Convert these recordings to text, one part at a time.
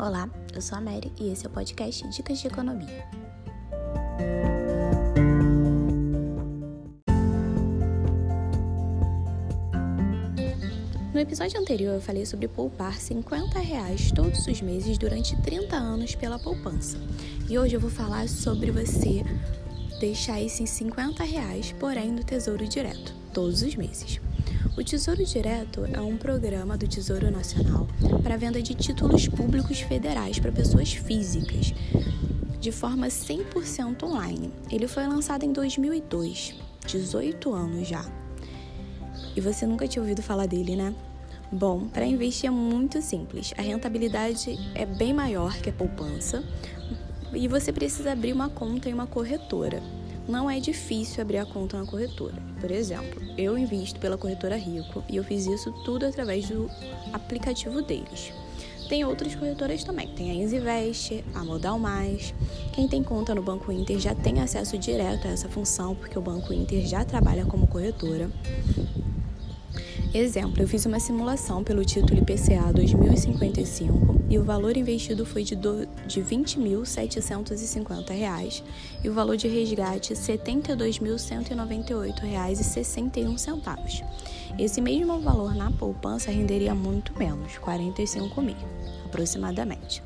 Olá, eu sou a Mary e esse é o podcast Dicas de Economia. No episódio anterior eu falei sobre poupar 50 reais todos os meses durante 30 anos pela poupança. E hoje eu vou falar sobre você deixar esses 50 reais, porém no Tesouro Direto, todos os meses. Tesouro Direto é um programa do Tesouro Nacional para venda de títulos públicos federais para pessoas físicas, de forma 100% online. Ele foi lançado em 2002, 18 anos já. E você nunca tinha ouvido falar dele, né? Bom, para investir é muito simples. A rentabilidade é bem maior que a poupança e você precisa abrir uma conta em uma corretora não é difícil abrir a conta na corretora. Por exemplo, eu invisto pela corretora Rico e eu fiz isso tudo através do aplicativo deles. Tem outras corretoras também, tem a Inzivest, a Modal Mais. Quem tem conta no Banco Inter já tem acesso direto a essa função, porque o Banco Inter já trabalha como corretora. Exemplo, eu fiz uma simulação pelo título IPCA 2055 e o valor investido foi de, de R$ 20.750 e o valor de resgate R$ 72.198,61. Esse mesmo valor na poupança renderia muito menos, R$ 45 mil, aproximadamente.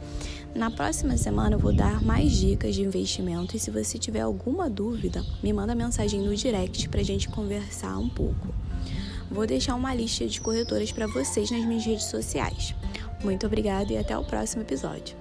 Na próxima semana eu vou dar mais dicas de investimento e se você tiver alguma dúvida, me manda mensagem no direct para a gente conversar um pouco. Vou deixar uma lista de corretoras para vocês nas minhas redes sociais. Muito obrigada e até o próximo episódio.